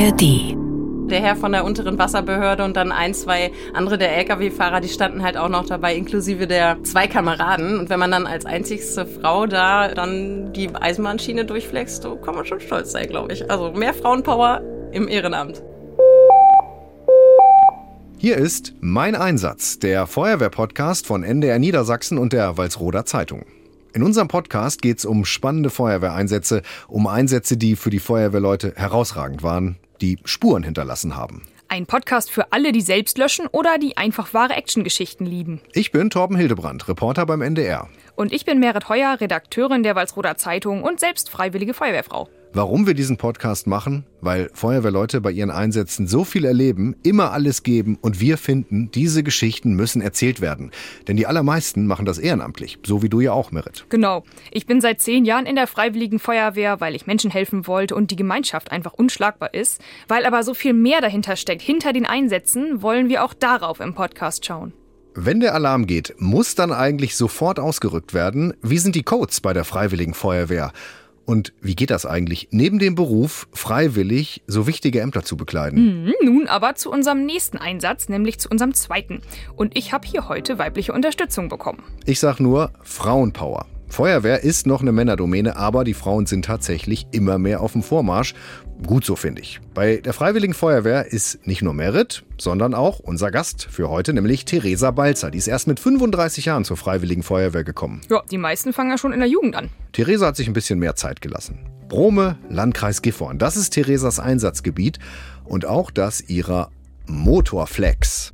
ARD. Der Herr von der unteren Wasserbehörde und dann ein, zwei andere der Lkw-Fahrer, die standen halt auch noch dabei, inklusive der zwei Kameraden. Und wenn man dann als einzigste Frau da dann die Eisenbahnschiene durchflext, so kann man schon stolz sein, glaube ich. Also mehr Frauenpower im Ehrenamt. Hier ist Mein Einsatz, der Feuerwehr-Podcast von NDR Niedersachsen und der Walsroder Zeitung. In unserem Podcast geht es um spannende Feuerwehreinsätze, um Einsätze, die für die Feuerwehrleute herausragend waren, die Spuren hinterlassen haben. Ein Podcast für alle, die selbst löschen oder die einfach wahre Actiongeschichten lieben. Ich bin Torben Hildebrand, Reporter beim NDR. Und ich bin Merit Heuer, Redakteurin der Walsroder Zeitung und selbst freiwillige Feuerwehrfrau. Warum wir diesen Podcast machen? Weil Feuerwehrleute bei ihren Einsätzen so viel erleben, immer alles geben und wir finden, diese Geschichten müssen erzählt werden. Denn die allermeisten machen das ehrenamtlich, so wie du ja auch, Merit. Genau. Ich bin seit zehn Jahren in der Freiwilligen Feuerwehr, weil ich Menschen helfen wollte und die Gemeinschaft einfach unschlagbar ist. Weil aber so viel mehr dahinter steckt, hinter den Einsätzen, wollen wir auch darauf im Podcast schauen. Wenn der Alarm geht, muss dann eigentlich sofort ausgerückt werden. Wie sind die Codes bei der Freiwilligen Feuerwehr? Und wie geht das eigentlich, neben dem Beruf freiwillig so wichtige Ämter zu bekleiden? Mhm, nun aber zu unserem nächsten Einsatz, nämlich zu unserem zweiten. Und ich habe hier heute weibliche Unterstützung bekommen. Ich sag nur Frauenpower. Feuerwehr ist noch eine Männerdomäne, aber die Frauen sind tatsächlich immer mehr auf dem Vormarsch. Gut so, finde ich. Bei der Freiwilligen Feuerwehr ist nicht nur Merit, sondern auch unser Gast für heute, nämlich Theresa Balzer. Die ist erst mit 35 Jahren zur Freiwilligen Feuerwehr gekommen. Ja, die meisten fangen ja schon in der Jugend an. Theresa hat sich ein bisschen mehr Zeit gelassen. Brome, Landkreis Gifhorn. Das ist Theresas Einsatzgebiet und auch das ihrer Motorflex.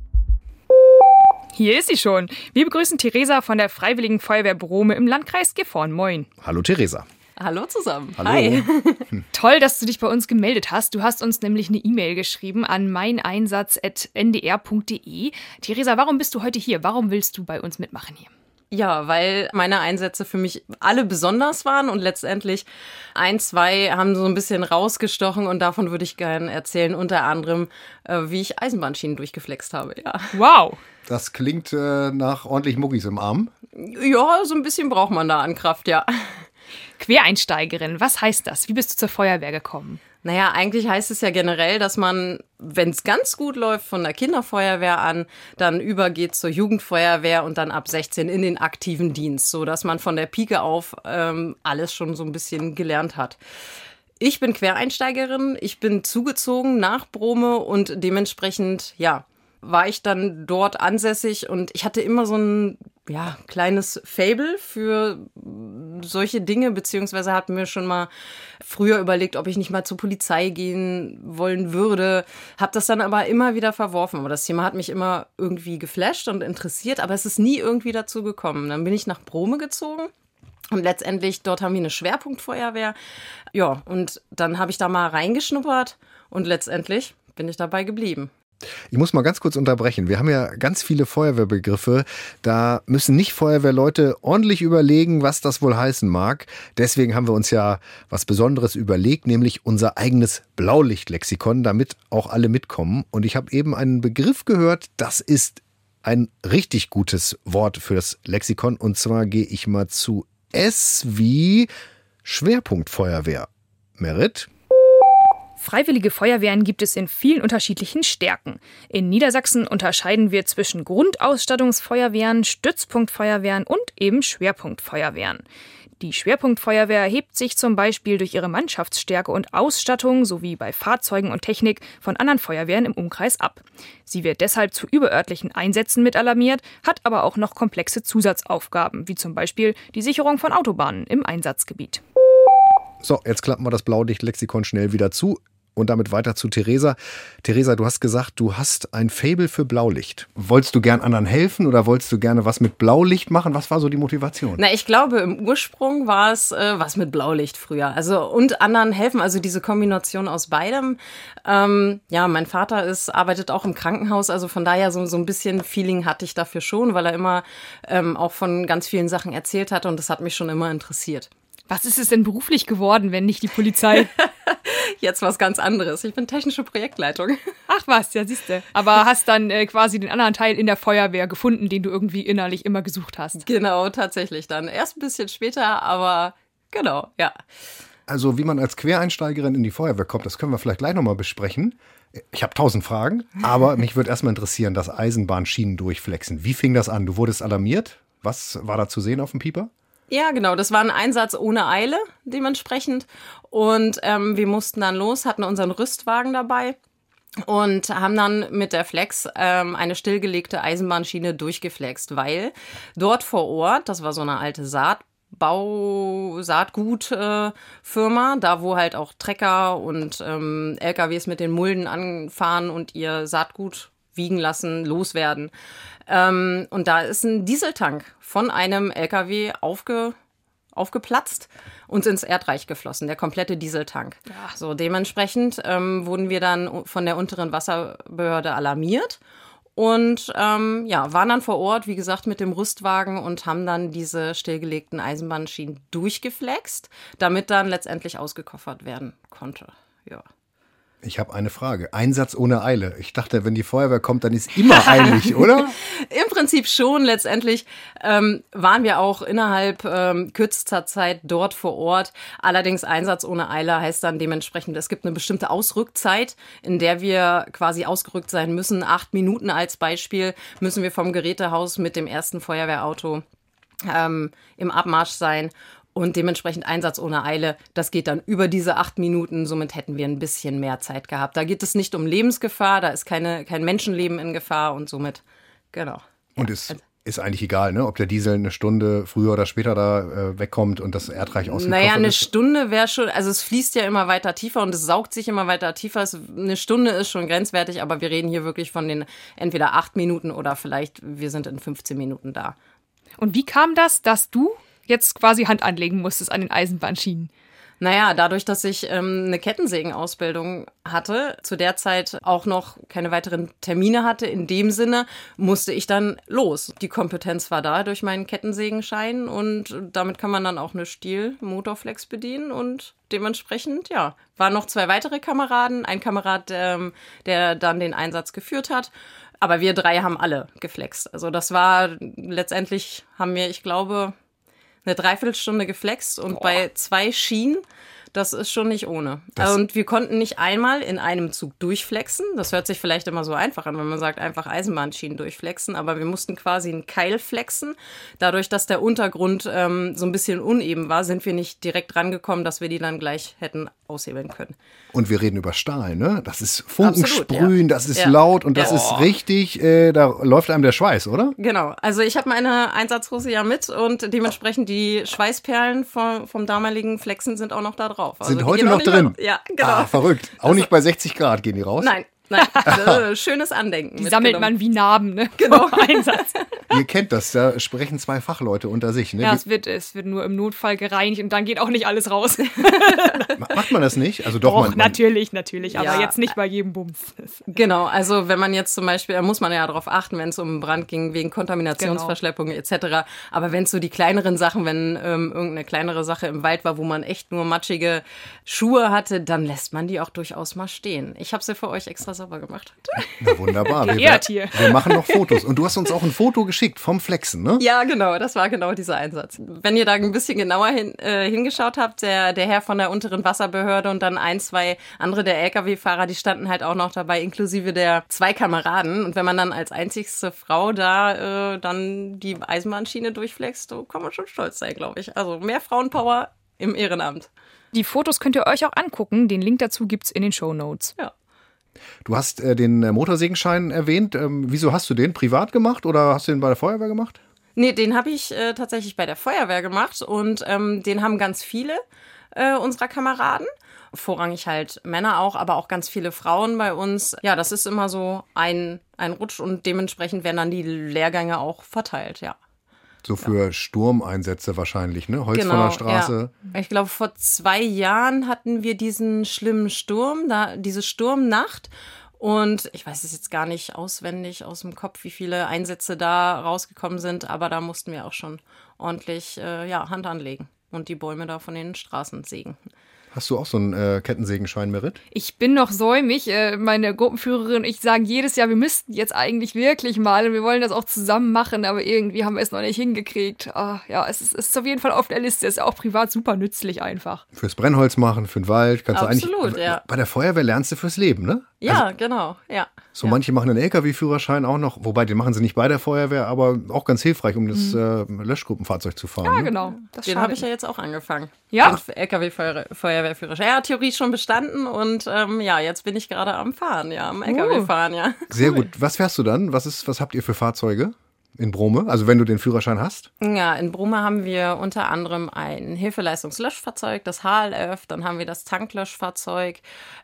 Hier ist sie schon. Wir begrüßen Theresa von der Freiwilligen Feuerwehr Brome im Landkreis Gifhorn. Moin. Hallo Theresa. Hallo zusammen. Hallo. Hi. Toll, dass du dich bei uns gemeldet hast. Du hast uns nämlich eine E-Mail geschrieben an meineinsatz.ndr.de. Theresa, warum bist du heute hier? Warum willst du bei uns mitmachen hier? Ja, weil meine Einsätze für mich alle besonders waren und letztendlich ein, zwei haben so ein bisschen rausgestochen und davon würde ich gerne erzählen, unter anderem, äh, wie ich Eisenbahnschienen durchgeflext habe, ja. Wow. Das klingt äh, nach ordentlich Muckis im Arm. Ja, so ein bisschen braucht man da an Kraft, ja. Quereinsteigerin, was heißt das? Wie bist du zur Feuerwehr gekommen? Naja, eigentlich heißt es ja generell, dass man, wenn es ganz gut läuft, von der Kinderfeuerwehr an, dann übergeht zur Jugendfeuerwehr und dann ab 16 in den aktiven Dienst, so dass man von der Pike auf ähm, alles schon so ein bisschen gelernt hat. Ich bin Quereinsteigerin, ich bin zugezogen nach Brome und dementsprechend, ja, war ich dann dort ansässig und ich hatte immer so ein ja, kleines Fable für solche Dinge, beziehungsweise hat mir schon mal früher überlegt, ob ich nicht mal zur Polizei gehen wollen würde. Hab das dann aber immer wieder verworfen. Aber das Thema hat mich immer irgendwie geflasht und interessiert, aber es ist nie irgendwie dazu gekommen. Dann bin ich nach Brome gezogen. Und letztendlich, dort haben wir eine Schwerpunktfeuerwehr. Ja, und dann habe ich da mal reingeschnuppert und letztendlich bin ich dabei geblieben. Ich muss mal ganz kurz unterbrechen. Wir haben ja ganz viele Feuerwehrbegriffe. Da müssen nicht Feuerwehrleute ordentlich überlegen, was das wohl heißen mag. Deswegen haben wir uns ja was Besonderes überlegt, nämlich unser eigenes Blaulichtlexikon, damit auch alle mitkommen. Und ich habe eben einen Begriff gehört, das ist ein richtig gutes Wort für das Lexikon. Und zwar gehe ich mal zu S wie Schwerpunktfeuerwehr. Merit? Freiwillige Feuerwehren gibt es in vielen unterschiedlichen Stärken. In Niedersachsen unterscheiden wir zwischen Grundausstattungsfeuerwehren, Stützpunktfeuerwehren und eben Schwerpunktfeuerwehren. Die Schwerpunktfeuerwehr hebt sich zum Beispiel durch ihre Mannschaftsstärke und Ausstattung sowie bei Fahrzeugen und Technik von anderen Feuerwehren im Umkreis ab. Sie wird deshalb zu überörtlichen Einsätzen mit alarmiert, hat aber auch noch komplexe Zusatzaufgaben, wie zum Beispiel die Sicherung von Autobahnen im Einsatzgebiet. So, jetzt klappen wir das Blaulicht-Lexikon schnell wieder zu und damit weiter zu Theresa. Theresa, du hast gesagt, du hast ein Fable für Blaulicht. Wolltest du gern anderen helfen oder wolltest du gerne was mit Blaulicht machen? Was war so die Motivation? Na, ich glaube, im Ursprung war es äh, was mit Blaulicht früher. Also und anderen helfen, also diese Kombination aus beidem. Ähm, ja, mein Vater ist, arbeitet auch im Krankenhaus, also von daher so, so ein bisschen Feeling hatte ich dafür schon, weil er immer ähm, auch von ganz vielen Sachen erzählt hat und das hat mich schon immer interessiert. Was ist es denn beruflich geworden, wenn nicht die Polizei? Jetzt was ganz anderes. Ich bin technische Projektleitung. Ach was, ja siehste. Aber hast dann äh, quasi den anderen Teil in der Feuerwehr gefunden, den du irgendwie innerlich immer gesucht hast. Genau, tatsächlich dann. Erst ein bisschen später, aber genau, ja. Also wie man als Quereinsteigerin in die Feuerwehr kommt, das können wir vielleicht gleich nochmal besprechen. Ich habe tausend Fragen, aber mich würde erstmal interessieren, das Eisenbahnschienen durchflexen. Wie fing das an? Du wurdest alarmiert? Was war da zu sehen auf dem Pieper? Ja, genau. Das war ein Einsatz ohne Eile dementsprechend. Und ähm, wir mussten dann los, hatten unseren Rüstwagen dabei und haben dann mit der Flex ähm, eine stillgelegte Eisenbahnschiene durchgeflext, weil dort vor Ort, das war so eine alte Saatbau, Saatgutfirma, äh, da wo halt auch Trecker und ähm, LKWs mit den Mulden anfahren und ihr Saatgut wiegen lassen, loswerden. Ähm, und da ist ein Dieseltank von einem LKW aufge aufgeplatzt und ins Erdreich geflossen, der komplette Dieseltank. Ja. So dementsprechend ähm, wurden wir dann von der unteren Wasserbehörde alarmiert und ähm, ja, waren dann vor Ort, wie gesagt, mit dem Rüstwagen und haben dann diese stillgelegten Eisenbahnschienen durchgeflext, damit dann letztendlich ausgekoffert werden konnte. Ja. Ich habe eine Frage. Einsatz ohne Eile. Ich dachte, wenn die Feuerwehr kommt, dann ist immer eilig, oder? Im Prinzip schon. Letztendlich ähm, waren wir auch innerhalb ähm, kürzester Zeit dort vor Ort. Allerdings Einsatz ohne Eile heißt dann dementsprechend, es gibt eine bestimmte Ausrückzeit, in der wir quasi ausgerückt sein müssen. Acht Minuten als Beispiel müssen wir vom Gerätehaus mit dem ersten Feuerwehrauto ähm, im Abmarsch sein und dementsprechend Einsatz ohne Eile. Das geht dann über diese acht Minuten. Somit hätten wir ein bisschen mehr Zeit gehabt. Da geht es nicht um Lebensgefahr, da ist keine, kein Menschenleben in Gefahr und somit, genau. Und es ist eigentlich egal, ne? ob der Diesel eine Stunde früher oder später da äh, wegkommt und das Erdreich ausgekocht Naja, eine ist. Stunde wäre schon, also es fließt ja immer weiter tiefer und es saugt sich immer weiter tiefer. Es, eine Stunde ist schon grenzwertig, aber wir reden hier wirklich von den entweder acht Minuten oder vielleicht wir sind in 15 Minuten da. Und wie kam das, dass du jetzt quasi Hand anlegen musstest an den Eisenbahnschienen? Naja, dadurch, dass ich ähm, eine Kettensägenausbildung hatte, zu der Zeit auch noch keine weiteren Termine hatte, in dem Sinne musste ich dann los. Die Kompetenz war da durch meinen Kettensägenschein und damit kann man dann auch eine Stiel-Motorflex bedienen und dementsprechend, ja, waren noch zwei weitere Kameraden. Ein Kamerad, ähm, der dann den Einsatz geführt hat. Aber wir drei haben alle geflext. Also das war letztendlich haben wir, ich glaube, eine Dreiviertelstunde geflext und Boah. bei zwei Schienen, das ist schon nicht ohne. Das und wir konnten nicht einmal in einem Zug durchflexen. Das hört sich vielleicht immer so einfach an, wenn man sagt, einfach Eisenbahnschienen durchflexen. Aber wir mussten quasi einen Keil flexen. Dadurch, dass der Untergrund ähm, so ein bisschen uneben war, sind wir nicht direkt rangekommen, dass wir die dann gleich hätten aushebeln können. Und wir reden über Stahl, ne? Das ist Funkensprühen, ja. das ist ja. laut und das ja. ist richtig, äh, da läuft einem der Schweiß, oder? Genau. Also ich habe meine Einsatzhose ja mit und dementsprechend die Schweißperlen vom, vom damaligen Flexen sind auch noch da drauf. Also sind heute noch drin? Mehr, ja, genau. Ah, verrückt. Auch also, nicht bei 60 Grad gehen die raus? Nein, Nein, schönes Andenken. Die sammelt man wie Narben, ne? Genau. Einsatz. Ihr kennt das, da sprechen zwei Fachleute unter sich, ne? Ja, es wird, es wird nur im Notfall gereinigt und dann geht auch nicht alles raus. Macht man das nicht? Also doch, doch man, natürlich, natürlich, aber ja. jetzt nicht bei jedem Bums. Genau, also wenn man jetzt zum Beispiel, da muss man ja darauf achten, wenn es um Brand ging, wegen Kontaminationsverschleppung genau. etc. Aber wenn es so die kleineren Sachen, wenn ähm, irgendeine kleinere Sache im Wald war, wo man echt nur matschige Schuhe hatte, dann lässt man die auch durchaus mal stehen. Ich habe sie für euch extra sauber gemacht hat. Na wunderbar. Wir, hier. wir machen noch Fotos. Und du hast uns auch ein Foto geschickt vom Flexen, ne? Ja, genau. Das war genau dieser Einsatz. Wenn ihr da ein bisschen genauer hin, äh, hingeschaut habt, der, der Herr von der unteren Wasserbehörde und dann ein, zwei andere der Lkw-Fahrer, die standen halt auch noch dabei, inklusive der zwei Kameraden. Und wenn man dann als einzigste Frau da äh, dann die Eisenbahnschiene durchflext, so kann man schon stolz sein, glaube ich. Also mehr Frauenpower im Ehrenamt. Die Fotos könnt ihr euch auch angucken. Den Link dazu gibt es in den Show Notes. Ja. Du hast äh, den äh, Motorsägenschein erwähnt. Ähm, wieso hast du den privat gemacht oder hast du den bei der Feuerwehr gemacht? Nee, den habe ich äh, tatsächlich bei der Feuerwehr gemacht und ähm, den haben ganz viele äh, unserer Kameraden. Vorrangig halt Männer auch, aber auch ganz viele Frauen bei uns. Ja, das ist immer so ein, ein Rutsch und dementsprechend werden dann die Lehrgänge auch verteilt, ja. So für ja. Sturmeinsätze wahrscheinlich, ne? Holz genau, von der Straße. Ja. Ich glaube, vor zwei Jahren hatten wir diesen schlimmen Sturm, da, diese Sturmnacht. Und ich weiß es jetzt gar nicht auswendig aus dem Kopf, wie viele Einsätze da rausgekommen sind, aber da mussten wir auch schon ordentlich äh, ja, Hand anlegen und die Bäume da von den Straßen sägen. Hast du auch so einen äh, Kettensägenschein, Merit? Ich bin noch säumig. Äh, meine Gruppenführerin und ich sagen jedes Jahr, wir müssten jetzt eigentlich wirklich mal und wir wollen das auch zusammen machen, aber irgendwie haben wir es noch nicht hingekriegt. Ah, ja, es ist, es ist auf jeden Fall auf der Liste. Ist auch privat super nützlich einfach. Fürs Brennholz machen, für den Wald, kannst Absolut, du eigentlich. ja. Bei der Feuerwehr lernst du fürs Leben, ne? Ja, Also, genau, ja. so ja. manche machen einen LKW-Führerschein auch noch, wobei den machen sie nicht bei der Feuerwehr, aber auch ganz hilfreich, um das äh, Löschgruppenfahrzeug zu fahren. Ja, ne? genau. Das Den habe ich ja jetzt auch angefangen. Ja. LKW-Feuerwehrführerschein. Ja, Theorie schon bestanden und ähm, ja, jetzt bin ich gerade am Fahren, ja, am LKW fahren, ja. Sehr gut. Was fährst du dann? Was, ist, was habt ihr für Fahrzeuge in Brome? Also wenn du den Führerschein hast? Ja, in Brumme haben wir unter anderem ein Hilfeleistungslöschfahrzeug, das HLF, dann haben wir das Tanklöschfahrzeug,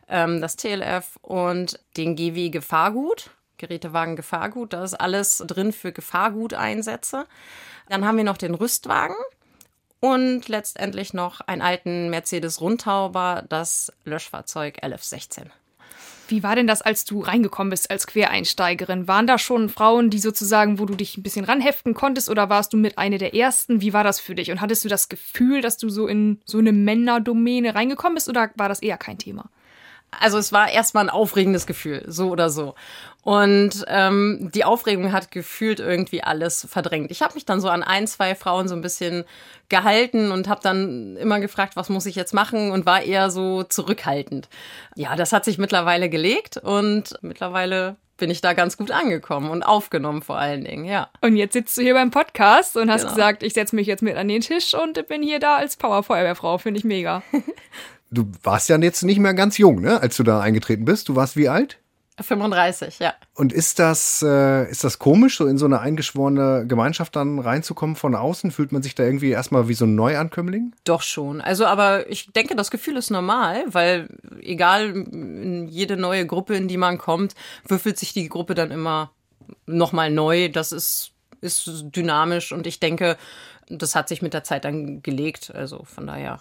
ähm, das TLF und den GW Gefahrgut, Gerätewagen Gefahrgut. Da ist alles drin für Gefahrguteinsätze. Dann haben wir noch den Rüstwagen und letztendlich noch einen alten Mercedes Rundtauber, das Löschfahrzeug LF16. Wie war denn das, als du reingekommen bist als Quereinsteigerin? Waren da schon Frauen, die sozusagen, wo du dich ein bisschen ranheften konntest oder warst du mit einer der ersten? Wie war das für dich? Und hattest du das Gefühl, dass du so in so eine Männerdomäne reingekommen bist oder war das eher kein Thema? Also es war erstmal ein aufregendes Gefühl, so oder so. Und ähm, die Aufregung hat gefühlt irgendwie alles verdrängt. Ich habe mich dann so an ein, zwei Frauen so ein bisschen gehalten und habe dann immer gefragt, was muss ich jetzt machen und war eher so zurückhaltend. Ja, das hat sich mittlerweile gelegt und mittlerweile bin ich da ganz gut angekommen und aufgenommen vor allen Dingen, ja. Und jetzt sitzt du hier beim Podcast und hast Genau. gesagt, ich setze mich jetzt mit an den Tisch und bin hier da als Power-Feuerwehrfrau. Finde ich mega. Du warst ja jetzt nicht mehr ganz jung, ne? als du da eingetreten bist. Du warst wie alt? 35, ja. Und ist das, äh, ist das komisch, so in so eine eingeschworene Gemeinschaft dann reinzukommen von außen? Fühlt man sich da irgendwie erstmal wie so ein Neuankömmling? Doch schon. Also, aber ich denke, das Gefühl ist normal, weil egal in jede neue Gruppe, in die man kommt, würfelt sich die Gruppe dann immer nochmal neu. Das ist, ist dynamisch und ich denke, das hat sich mit der Zeit dann gelegt. Also von daher.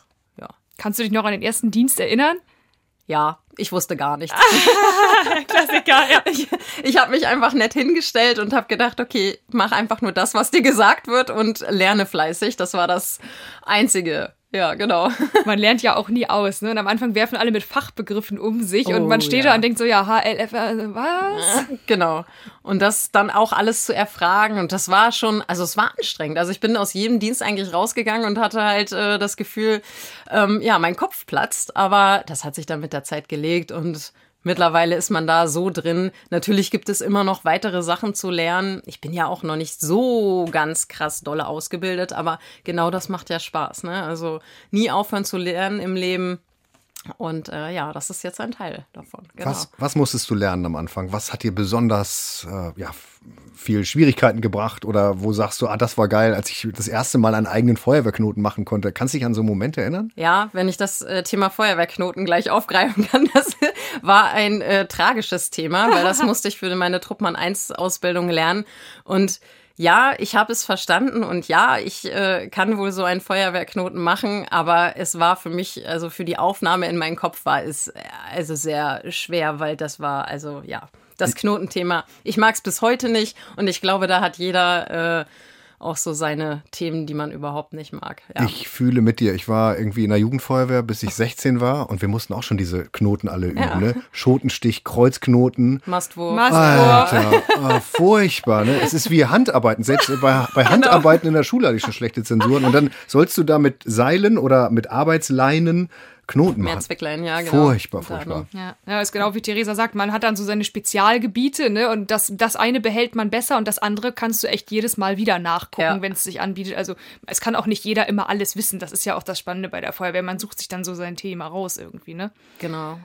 Kannst du dich noch an den ersten Dienst erinnern? Ja, ich wusste gar nichts. Klassiker, ja. Ich, ich habe mich einfach nett hingestellt und habe gedacht, okay, mach einfach nur das, was dir gesagt wird und lerne fleißig. Das war das Einzige. Ja, genau. Man lernt ja auch nie aus, ne? Und am Anfang werfen alle mit Fachbegriffen um sich und Oh, man steht ja. da und denkt so, ja, HLF, äh, was? Genau. Und das dann auch alles zu erfragen. Und das war schon, also es war anstrengend. Also ich bin aus jedem Dienst eigentlich rausgegangen und hatte halt äh, das Gefühl, ähm, ja, mein Kopf platzt. Aber das hat sich dann mit der Zeit gelegt und Mittlerweile ist man da so drin. Natürlich gibt es immer noch weitere Sachen zu lernen. Ich bin ja auch noch nicht so ganz krass dolle ausgebildet, aber genau das macht ja Spaß. Ne? Also nie aufhören zu lernen im Leben. Und äh, ja, das ist jetzt ein Teil davon. Genau. Was, was musstest du lernen am Anfang? Was hat dir besonders äh, ja, viel Schwierigkeiten gebracht? Oder wo sagst du, ah, das war geil, als ich das erste Mal einen eigenen Feuerwehrknoten machen konnte? Kannst du dich an so einen Moment erinnern? Ja, wenn ich das äh, Thema Feuerwehrknoten gleich aufgreifen kann, das war ein äh, tragisches Thema, weil das musste ich für meine Truppmann 1 Ausbildung lernen und ja, ich habe es verstanden und ja, ich äh, kann wohl so einen Feuerwehrknoten machen, aber es war für mich, also für die Aufnahme in meinen Kopf war es äh, also sehr schwer, weil das war, also ja, das Knotenthema. Ich mag es bis heute nicht und ich glaube, da hat jeder äh, auch so seine Themen, die man überhaupt nicht mag. Ja. Ich fühle mit dir. Ich war irgendwie in der Jugendfeuerwehr, bis ich 16 war und wir mussten auch schon diese Knoten alle üben. Ja. Ne? Schotenstich, Kreuzknoten. Mastwurf. Mast- Alter, ah, furchtbar, ne? Es ist wie Handarbeiten. Selbst bei, bei Handarbeiten in der Schule hatte ich schon schlechte Zensuren. Und dann sollst du da mit Seilen oder mit Arbeitsleinen Knoten machen. Mehrzwecklein, ja, genau. Furchtbar, furchtbar. Ja, ja, ist genau wie Theresa sagt, man hat dann so seine Spezialgebiete, ne? Und das, das eine behält man besser und das andere kannst du echt jedes Mal wieder nachgucken, Ja. wenn es sich anbietet. Also es kann auch nicht jeder immer alles wissen. Das ist ja auch das Spannende bei der Feuerwehr. Man sucht sich dann so sein Thema raus irgendwie, ne? Genau.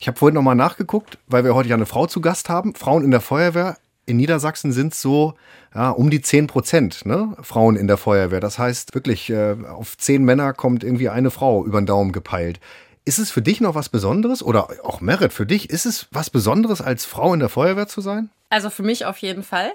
Ich habe vorhin nochmal nachgeguckt, weil wir heute ja eine Frau zu Gast haben. Frauen in der Feuerwehr in Niedersachsen sind so ja, um die 10 Prozent ne? Frauen in der Feuerwehr. Das heißt wirklich, äh, auf zehn Männer kommt irgendwie eine Frau über den Daumen gepeilt. Ist es für dich noch was Besonderes oder auch Merit für dich? Ist es was Besonderes, als Frau in der Feuerwehr zu sein? Also für mich auf jeden Fall.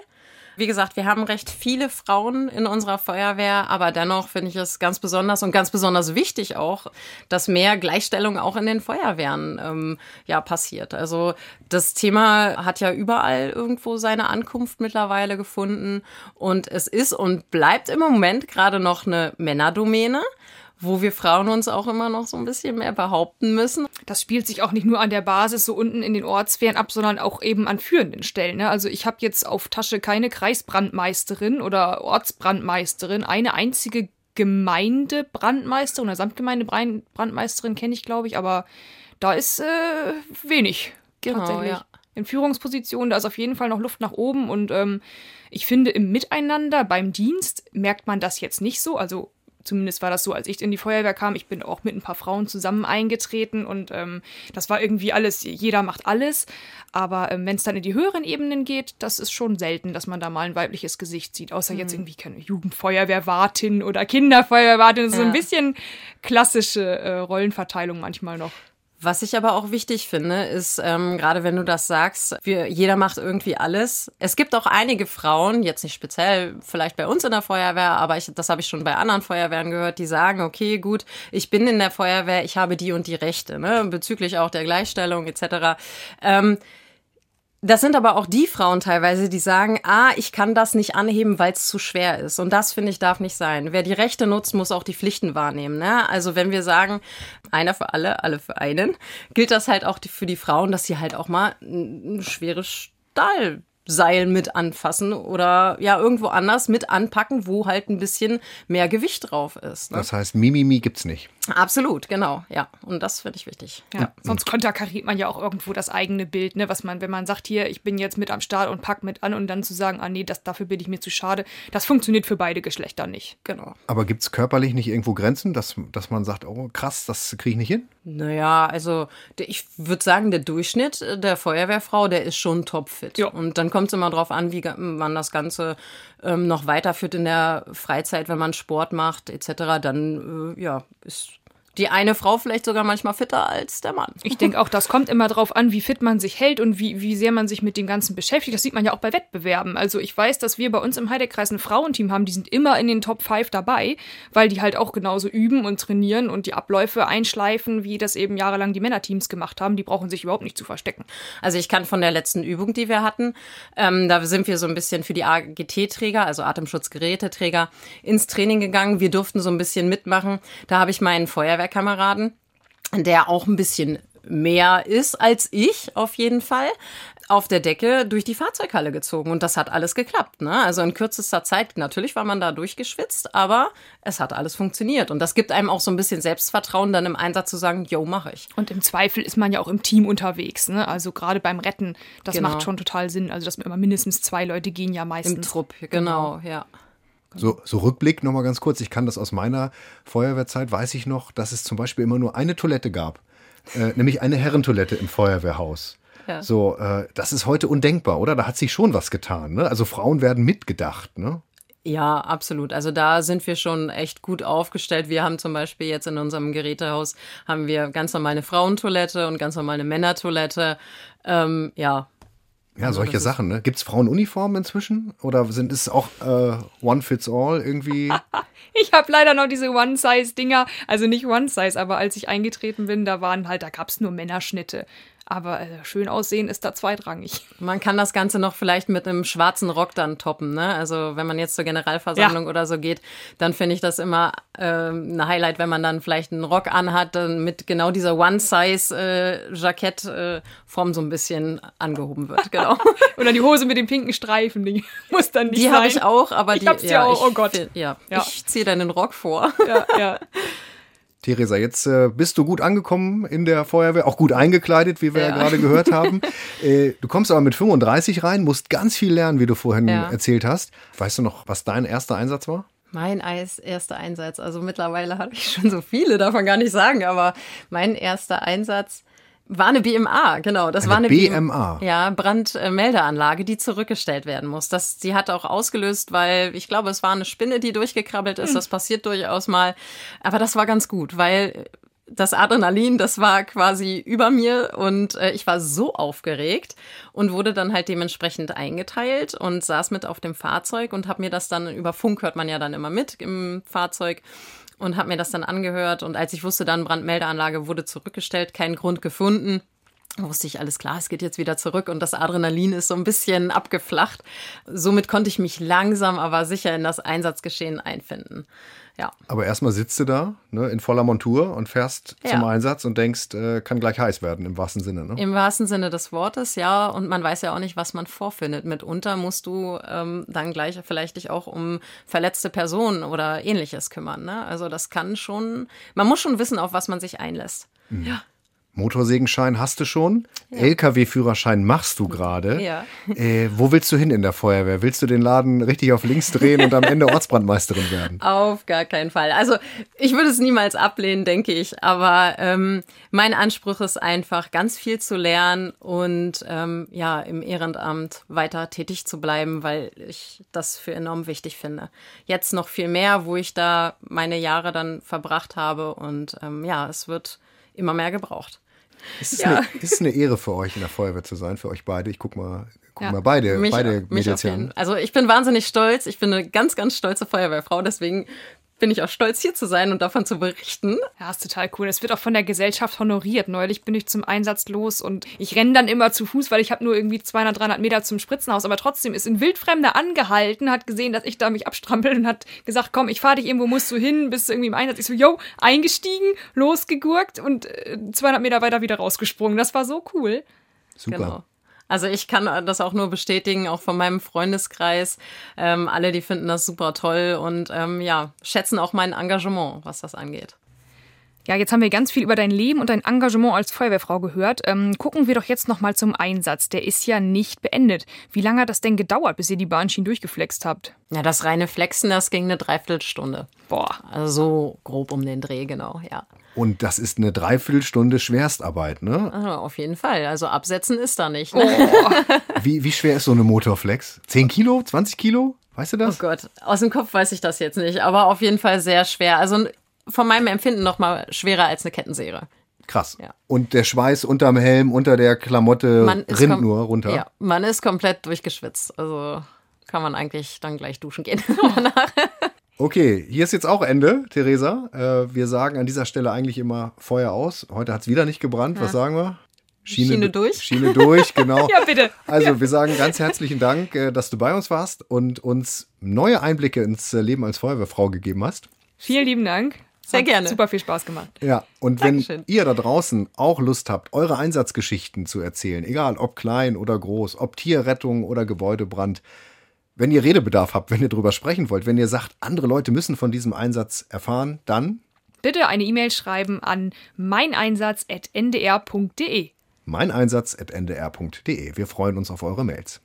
Wie gesagt, wir haben recht viele Frauen in unserer Feuerwehr, aber dennoch finde ich es ganz besonders und ganz besonders wichtig auch, dass mehr Gleichstellung auch in den Feuerwehren ähm, ja passiert. Also das Thema hat ja überall irgendwo seine Ankunft mittlerweile gefunden und es ist und bleibt im Moment gerade noch eine Männerdomäne wo wir Frauen uns auch immer noch so ein bisschen mehr behaupten müssen. Das spielt sich auch nicht nur an der Basis so unten in den Ortswehren ab, sondern auch eben an führenden Stellen. Ne? Also ich habe jetzt auf Tasche keine Kreisbrandmeisterin oder Ortsbrandmeisterin, eine einzige Gemeindebrandmeisterin oder Samtgemeindebrandmeisterin kenne ich, glaube ich, aber da ist äh, wenig. Genau, tatsächlich. Ja. In Führungspositionen, da ist auf jeden Fall noch Luft nach oben und ähm, ich finde, im Miteinander beim Dienst merkt man das jetzt nicht so. Also zumindest war das so, als ich in die Feuerwehr kam. Ich bin auch mit ein paar Frauen zusammen eingetreten und ähm, das war irgendwie alles, jeder macht alles. Aber ähm, wenn es dann in die höheren Ebenen geht, das ist schon selten, dass man da mal ein weibliches Gesicht sieht. Außer mhm. jetzt irgendwie keine Jugendfeuerwehrwartin oder Kinderfeuerwehrwartin. Das ist ja. so ein bisschen klassische äh, Rollenverteilung manchmal noch. Was ich aber auch wichtig finde, ist, ähm, gerade wenn du das sagst, wir, jeder macht irgendwie alles. Es gibt auch einige Frauen, jetzt nicht speziell vielleicht bei uns in der Feuerwehr, aber ich, das habe ich schon bei anderen Feuerwehren gehört, die sagen, okay, gut, ich bin in der Feuerwehr, ich habe die und die Rechte, ne, bezüglich auch der Gleichstellung etc. Ähm, das sind aber auch die Frauen teilweise, die sagen, ah, ich kann das nicht anheben, weil es zu schwer ist. Und das, finde ich, darf nicht sein. Wer die Rechte nutzt, muss auch die Pflichten wahrnehmen. Ne? Also wenn wir sagen, einer für alle, alle für einen, gilt das halt auch für die Frauen, dass sie halt auch mal ein schweres Stahl Seil mit anfassen oder ja irgendwo anders mit anpacken, wo halt ein bisschen mehr Gewicht drauf ist. Ne? Das heißt, Mimimi gibt's nicht. Absolut, genau, ja. Und das finde ich wichtig. Ja. ja. Sonst konterkariert man ja auch irgendwo das eigene Bild, ne? Was man, wenn man sagt, hier, ich bin jetzt mit am Start und pack mit an und dann zu sagen, ah nee, das, dafür bin ich mir zu schade, das funktioniert für beide Geschlechter nicht. Genau. Aber gibt's körperlich nicht irgendwo Grenzen, dass, dass man sagt, oh krass, das kriege ich nicht hin? Naja, also ich würde sagen, der Durchschnitt der Feuerwehrfrau, der ist schon topfit. Ja. Und dann kommt es immer darauf an, wie man das Ganze ähm, noch weiterführt in der Freizeit, wenn man Sport macht etc. Dann äh, ja, ist die eine Frau vielleicht sogar manchmal fitter als der Mann. Ich denke auch, das kommt immer darauf an, wie fit man sich hält und wie, wie sehr man sich mit dem Ganzen beschäftigt. Das sieht man ja auch bei Wettbewerben. Also ich weiß, dass wir bei uns im Heidekreis ein Frauenteam haben, die sind immer in den Top 5 dabei, weil die halt auch genauso üben und trainieren und die Abläufe einschleifen, wie das eben jahrelang die Männerteams gemacht haben. Die brauchen sich überhaupt nicht zu verstecken. Also ich kann von der letzten Übung, die wir hatten, ähm, da sind wir so ein bisschen für die AGT-Träger, also Atemschutzgeräteträger, ins Training gegangen. Wir durften so ein bisschen mitmachen. Da habe ich meinen Feuerwehr Feuerwehrkameraden, der auch ein bisschen mehr ist als ich auf jeden Fall, auf der Decke durch die Fahrzeughalle gezogen und das hat alles geklappt. Ne? Also in kürzester Zeit, natürlich war man da durchgeschwitzt, aber es hat alles funktioniert und das gibt einem auch so ein bisschen Selbstvertrauen, dann im Einsatz zu sagen, yo, mache ich. Und im Zweifel ist man ja auch im Team unterwegs. Ne? Also gerade beim Retten, das genau. macht schon total Sinn. Also dass immer mindestens zwei Leute gehen ja meistens. Im Trupp, genau, genau. ja. So, so Rückblick nochmal ganz kurz. Ich kann das aus meiner Feuerwehrzeit, weiß ich noch, dass es zum Beispiel immer nur eine Toilette gab. Äh, nämlich eine Herrentoilette im Feuerwehrhaus. Ja. So, äh, das ist heute undenkbar, oder? Da hat sich schon was getan. Ne? Also Frauen werden mitgedacht, ne? Ja, absolut. Also da sind wir schon echt gut aufgestellt. Wir haben zum Beispiel jetzt in unserem Gerätehaus haben wir ganz normal eine Frauentoilette und ganz normal eine Männertoilette. Ähm, ja, ja, also solche Sachen, ne? Gibt es Frauenuniformen inzwischen? Oder sind es auch äh, One Fits All irgendwie? ich habe leider noch diese One-Size-Dinger. Also nicht One-Size, aber als ich eingetreten bin, da waren halt, da gab es nur Männerschnitte. Aber äh, schön aussehen ist da zweitrangig. Man kann das Ganze noch vielleicht mit einem schwarzen Rock dann toppen. Ne? Also wenn man jetzt zur Generalversammlung ja. oder so geht, dann finde ich das immer äh, ein Highlight, wenn man dann vielleicht einen Rock anhat, dann mit genau dieser One-Size-Jackett-Form äh, so ein bisschen angehoben wird. Genau. oder die Hose mit den pinken Streifen, die muss dann nicht Die habe ich auch, aber ich die, hab's ja, auch. oh Gott. Ja, ja. ich ziehe deinen Rock vor. Ja, ja. Theresa, jetzt äh, bist du gut angekommen in der Feuerwehr, auch gut eingekleidet, wie wir ja, ja gerade gehört haben. äh, du kommst aber mit 35 rein, musst ganz viel lernen, wie du vorhin ja. erzählt hast. Weißt du noch, was dein erster Einsatz war? Mein erster Einsatz, also mittlerweile habe ich schon so viele, davon gar nicht sagen, aber mein erster Einsatz war eine BMA, genau. Das eine war eine BMA. ja, Brandmeldeanlage, die zurückgestellt werden muss. Das, die hat auch ausgelöst, weil ich glaube, es war eine Spinne, die durchgekrabbelt ist. Hm. Das passiert durchaus mal. Aber das war ganz gut, weil das Adrenalin, das war quasi über mir und äh, ich war so aufgeregt und wurde dann halt dementsprechend eingeteilt und saß mit auf dem Fahrzeug und habe mir das dann über Funk hört man ja dann immer mit im Fahrzeug und habe mir das dann angehört. Und als ich wusste, dann Brandmeldeanlage wurde zurückgestellt, keinen Grund gefunden, wusste ich, alles klar, es geht jetzt wieder zurück und das Adrenalin ist so ein bisschen abgeflacht. Somit konnte ich mich langsam, aber sicher in das Einsatzgeschehen einfinden. Ja. Aber erstmal sitzt du da ne, in voller Montur und fährst Ja. zum Einsatz und denkst, äh, kann gleich heiß werden, im wahrsten Sinne. Ne? Im wahrsten Sinne des Wortes, ja. Und man weiß ja auch nicht, was man vorfindet. Mitunter musst du ähm, dann gleich vielleicht dich auch um verletzte Personen oder ähnliches kümmern. Ne? Also das kann schon, man muss schon wissen, auf was man sich einlässt. Ja. Motorsägenschein hast du schon, LKW-Führerschein machst du gerade. Ja. Äh, wo willst du hin in der Feuerwehr? Willst du den Laden richtig auf links drehen und am Ende Ortsbrandmeisterin werden? Auf gar keinen Fall. Also ich würde es niemals ablehnen, denke ich. Aber ähm, mein Anspruch ist einfach, ganz viel zu lernen und ähm, ja, im Ehrenamt weiter tätig zu bleiben, weil ich das für enorm wichtig finde. Jetzt noch viel mehr, wo ich da meine Jahre dann verbracht habe. Und ähm, ja, es wird immer mehr gebraucht. Ist es, Ja. eine, ist es eine Ehre für euch in der Feuerwehr zu sein, für euch beide? Ich guck mal, guck Ja. mal beide, mich, beide mich. Also ich bin wahnsinnig stolz. Ich bin eine ganz, ganz stolze Feuerwehrfrau. Deswegen bin ich auch stolz, hier zu sein und davon zu berichten. Ja, ist total cool. Es wird auch von der Gesellschaft honoriert. Neulich bin ich zum Einsatz los und ich renne dann immer zu Fuß, weil ich habe nur irgendwie 200, 300 Meter zum Spritzenhaus. Aber trotzdem ist ein Wildfremder angehalten, hat gesehen, dass ich da mich abstrampel und hat gesagt, komm, ich fahre dich irgendwo, musst du hin, bist du irgendwie im Einsatz. Ich so, yo, eingestiegen, losgegurkt und äh, 200 Meter weiter wieder rausgesprungen. Das war so cool. Super. Genau. Also ich kann das auch nur bestätigen, auch von meinem Freundeskreis. Ähm, alle, die finden das super toll und ähm, ja, schätzen auch mein Engagement, was das angeht. Ja, jetzt haben wir ganz viel über dein Leben und dein Engagement als Feuerwehrfrau gehört. Ähm, gucken wir doch jetzt noch mal zum Einsatz. Der ist ja nicht beendet. Wie lange hat das denn gedauert, bis ihr die Bahnschienen durchgeflext habt? Ja, das reine Flexen, das ging eine Dreiviertelstunde. Boah. Also so grob um den Dreh, genau, ja. Und das ist eine Dreiviertelstunde Schwerstarbeit, ne? Ah, auf jeden Fall. Also absetzen ist da nicht. Ne? Wie, wie schwer ist so eine Motorflex? 10 Kilo? 20 Kilo? Weißt du Oh das? Gott, aus dem Kopf weiß ich das jetzt nicht, aber auf jeden Fall sehr schwer. Also von meinem Empfinden noch mal schwerer als eine Kettensäge. Krass. Ja. Und der Schweiß unterm Helm, unter der Klamotte Man rinnt nur runter. Ja, man ist komplett durchgeschwitzt. Also kann man eigentlich dann gleich duschen gehen. Okay, hier ist jetzt auch Ende, Theresa. Äh, wir sagen an dieser Stelle eigentlich immer Feuer aus. Heute hat es wieder nicht gebrannt. Was sagen wir? Schiene durch. Schiene durch, genau. Ja, bitte. Also wir sagen ganz herzlichen Dank, äh, dass du bei uns warst und uns neue Einblicke ins äh, Leben als Feuerwehrfrau gegeben hast. Vielen lieben Dank. Sehr Hat gerne. Super viel Spaß gemacht. Ja, und wenn Dankeschön. ihr da draußen auch Lust habt, eure Einsatzgeschichten zu erzählen, egal ob klein oder groß, ob Tierrettung oder Gebäudebrand, wenn ihr Redebedarf habt, wenn ihr drüber sprechen wollt, wenn ihr sagt, andere Leute müssen von diesem Einsatz erfahren, dann Bitte eine E-Mail schreiben an meineinsatz.ndr.de. meineinsatz.ndr.de. Wir freuen uns auf eure Mails.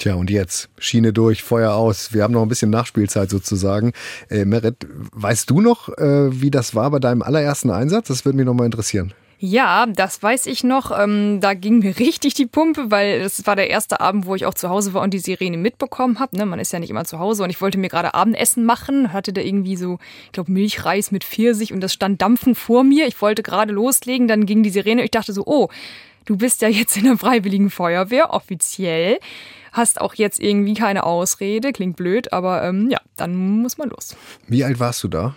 Tja, und jetzt Schiene durch, Feuer aus. Wir haben noch ein bisschen Nachspielzeit sozusagen. Äh, Merit, weißt du noch, äh, wie das war bei deinem allerersten Einsatz? Das würde mich noch mal interessieren. Ja, das weiß ich noch. Ähm, da ging mir richtig die Pumpe, weil das war der erste Abend, wo ich auch zu Hause war und die Sirene mitbekommen habe. Ne? Man ist ja nicht immer zu Hause und ich wollte mir gerade Abendessen machen, hatte da irgendwie so, ich glaube, Milchreis mit Pfirsich und das stand dampfen vor mir. Ich wollte gerade loslegen, dann ging die Sirene. Ich dachte so, oh, du bist ja jetzt in der Freiwilligen Feuerwehr, offiziell. Hast auch jetzt irgendwie keine Ausrede, klingt blöd, aber ähm, ja, dann muss man los. Wie alt warst du da?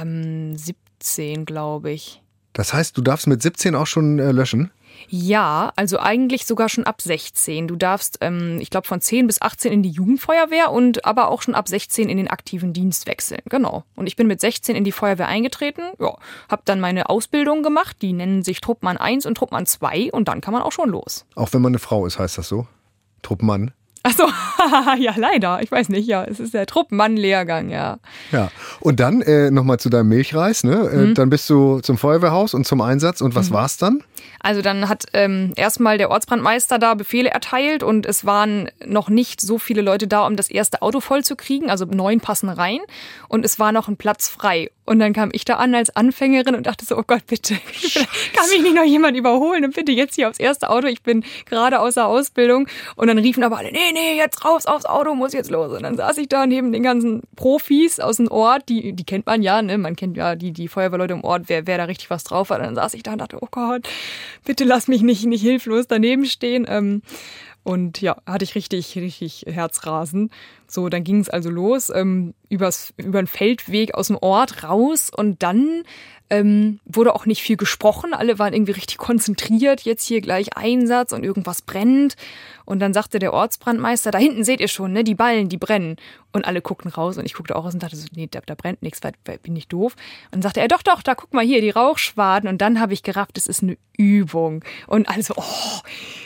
Ähm, 17, glaube ich. Das heißt, du darfst mit 17 auch schon äh, löschen? Ja, also eigentlich sogar schon ab 16. Du darfst, ähm, ich glaube, von 10 bis 18 in die Jugendfeuerwehr und aber auch schon ab 16 in den aktiven Dienst wechseln. Genau. Und ich bin mit 16 in die Feuerwehr eingetreten, ja, habe dann meine Ausbildung gemacht, die nennen sich Truppmann 1 und Truppmann 2 und dann kann man auch schon los. Auch wenn man eine Frau ist, heißt das so? Truppmann. Achso, ja, leider. Ich weiß nicht, ja, es ist der Truppmann-Lehrgang, ja. Ja. Und dann äh, nochmal zu deinem Milchreis, ne? Äh, Dann bist du zum Feuerwehrhaus und zum Einsatz. Und was war's dann? Also dann hat ähm, erstmal der Ortsbrandmeister da Befehle erteilt und es waren noch nicht so viele Leute da, um das erste Auto voll zu kriegen. Also neun passen rein und es war noch ein Platz frei. Und dann kam ich da an als Anfängerin und dachte so, oh Gott, bitte, kann mich nicht noch jemand überholen und bitte jetzt hier aufs erste Auto. Ich bin gerade außer Ausbildung. Und dann riefen aber alle, nee, nee, jetzt raus aufs Auto, muss jetzt los. Und dann saß ich da neben den ganzen Profis aus dem Ort, die, die kennt man ja, ne? Man kennt ja die, die Feuerwehrleute im Ort, wer, wer da richtig was drauf hat. Und dann saß ich da und dachte, oh Gott, bitte lass mich nicht, nicht hilflos daneben stehen. Ähm, und ja, hatte ich richtig, richtig Herzrasen. So, dann ging es also los, ähm, übers, über den Feldweg aus dem Ort raus und dann Ähm, wurde auch nicht viel gesprochen. Alle waren irgendwie richtig konzentriert. Jetzt hier gleich Einsatz und irgendwas brennt. Und dann sagte der Ortsbrandmeister, da hinten seht ihr schon, ne, die Ballen, die brennen. Und alle guckten raus und ich guckte auch raus und dachte so, nee, da, da brennt nichts, bin ich doof. Und dann sagte er, doch, doch, da guck mal hier, die Rauchschwaden. Und dann habe ich gerafft, es ist eine Übung. Und also, oh,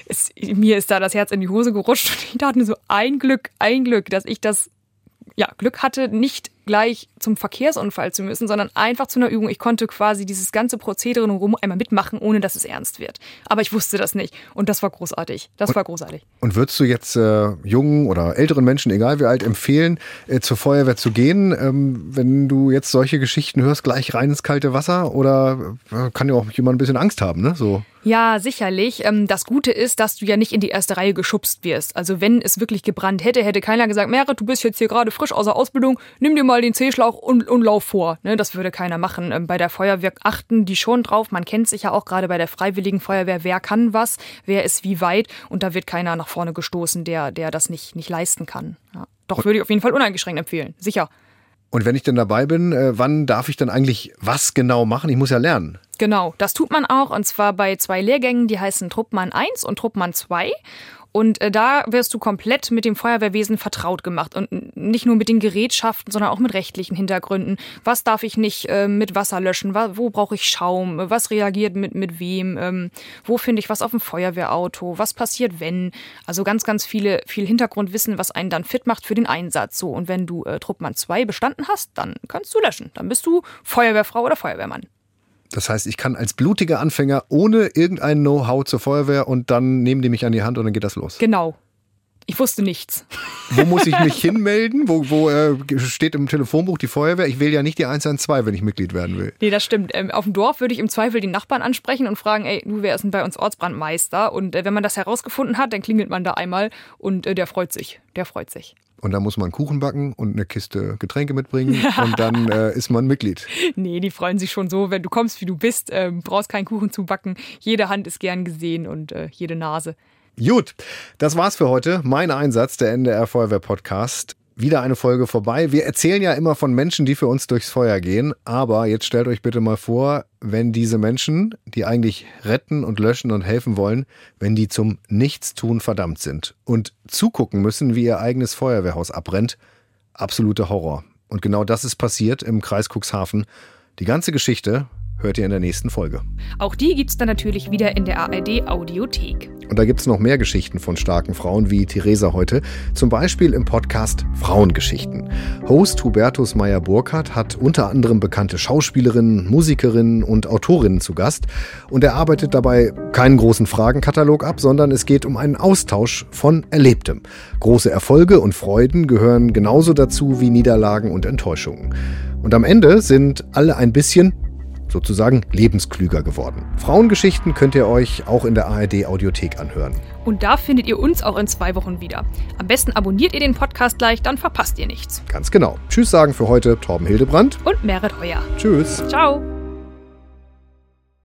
es, mir ist da das Herz in die Hose gerutscht und ich dachte mir so, ein Glück, ein Glück, dass ich das ja, Glück hatte, nicht gleich zum Verkehrsunfall zu müssen, sondern einfach zu einer Übung. Ich konnte quasi dieses ganze Prozedere rum einmal mitmachen, ohne dass es ernst wird. Aber ich wusste das nicht und das war großartig. Das und, war großartig. Und würdest du jetzt äh, jungen oder älteren Menschen, egal wie alt, empfehlen, äh, zur Feuerwehr zu gehen, ähm, wenn du jetzt solche Geschichten hörst, gleich rein ins kalte Wasser? Oder äh, kann ja auch jemand ein bisschen Angst haben, ne? So. Ja, sicherlich. Ähm, das Gute ist, dass du ja nicht in die erste Reihe geschubst wirst. Also wenn es wirklich gebrannt hätte, hätte keiner gesagt, Merit, du bist jetzt hier gerade frisch aus der Ausbildung, nimm dir mal den C-Schlauch und, und lauf vor. Ne, das würde keiner machen. Ähm, bei der Feuerwehr achten die schon drauf. Man kennt sich ja auch gerade bei der Freiwilligen Feuerwehr, wer kann was, wer ist wie weit. Und da wird keiner nach vorne gestoßen, der, der das nicht, nicht leisten kann. Ja. Doch würde ich auf jeden Fall uneingeschränkt empfehlen. Sicher. Und wenn ich denn dabei bin, äh, wann darf ich dann eigentlich was genau machen? Ich muss ja lernen. Genau, das tut man auch und zwar bei zwei Lehrgängen, die heißen Truppmann 1 und Truppmann 2. Und äh, da wirst du komplett mit dem Feuerwehrwesen vertraut gemacht und nicht nur mit den Gerätschaften, sondern auch mit rechtlichen Hintergründen. Was darf ich nicht äh, mit Wasser löschen? Wo brauche ich Schaum? Was reagiert mit, mit wem? Ähm, wo finde ich was auf dem Feuerwehrauto? Was passiert, wenn? Also ganz, ganz viele, viel Hintergrundwissen, was einen dann fit macht für den Einsatz. So, und wenn du äh, Truppmann 2 bestanden hast, dann kannst du löschen. Dann bist du Feuerwehrfrau oder Feuerwehrmann. Das heißt, ich kann als blutiger Anfänger ohne irgendein Know-how zur Feuerwehr und dann nehmen die mich an die Hand und dann geht das los. Genau. Ich wusste nichts. Wo muss ich mich hinmelden? Wo, wo äh, steht im Telefonbuch die Feuerwehr? Ich wähle ja nicht die 112, wenn ich Mitglied werden will. Nee, das stimmt. Ähm, auf dem Dorf würde ich im Zweifel den Nachbarn ansprechen und fragen, ey, du, wer ist denn bei uns Ortsbrandmeister? Und äh, wenn man das herausgefunden hat, dann klingelt man da einmal und äh, der freut sich. Der freut sich. Und dann muss man Kuchen backen und eine Kiste Getränke mitbringen ja. und dann äh, ist man Mitglied. Nee, die freuen sich schon so, wenn du kommst, wie du bist, ähm, brauchst keinen Kuchen zu backen. Jede Hand ist gern gesehen und äh, jede Nase. Gut, das war's für heute. Mein Einsatz, der NDR Feuerwehr Podcast wieder eine Folge vorbei. Wir erzählen ja immer von Menschen, die für uns durchs Feuer gehen, aber jetzt stellt euch bitte mal vor, wenn diese Menschen, die eigentlich retten und löschen und helfen wollen, wenn die zum Nichtstun verdammt sind und zugucken müssen, wie ihr eigenes Feuerwehrhaus abbrennt. Absoluter Horror. Und genau das ist passiert im Kreis Cuxhaven. Die ganze Geschichte hört ihr in der nächsten Folge. Auch die gibt es dann natürlich wieder in der ARD Audiothek. Und da gibt es noch mehr Geschichten von starken Frauen wie Theresa heute, zum Beispiel im Podcast Frauengeschichten. Host Hubertus Meyer-Burkhardt hat unter anderem bekannte Schauspielerinnen, Musikerinnen und Autorinnen zu Gast. Und er arbeitet dabei keinen großen Fragenkatalog ab, sondern es geht um einen Austausch von Erlebtem. Große Erfolge und Freuden gehören genauso dazu wie Niederlagen und Enttäuschungen. Und am Ende sind alle ein bisschen sozusagen lebensklüger geworden. Frauengeschichten könnt ihr euch auch in der ARD Audiothek anhören. Und da findet ihr uns auch in zwei Wochen wieder. Am besten abonniert ihr den Podcast gleich, dann verpasst ihr nichts. Ganz genau. Tschüss sagen für heute Torben Hildebrand und Merit Heuer. Tschüss. Ciao.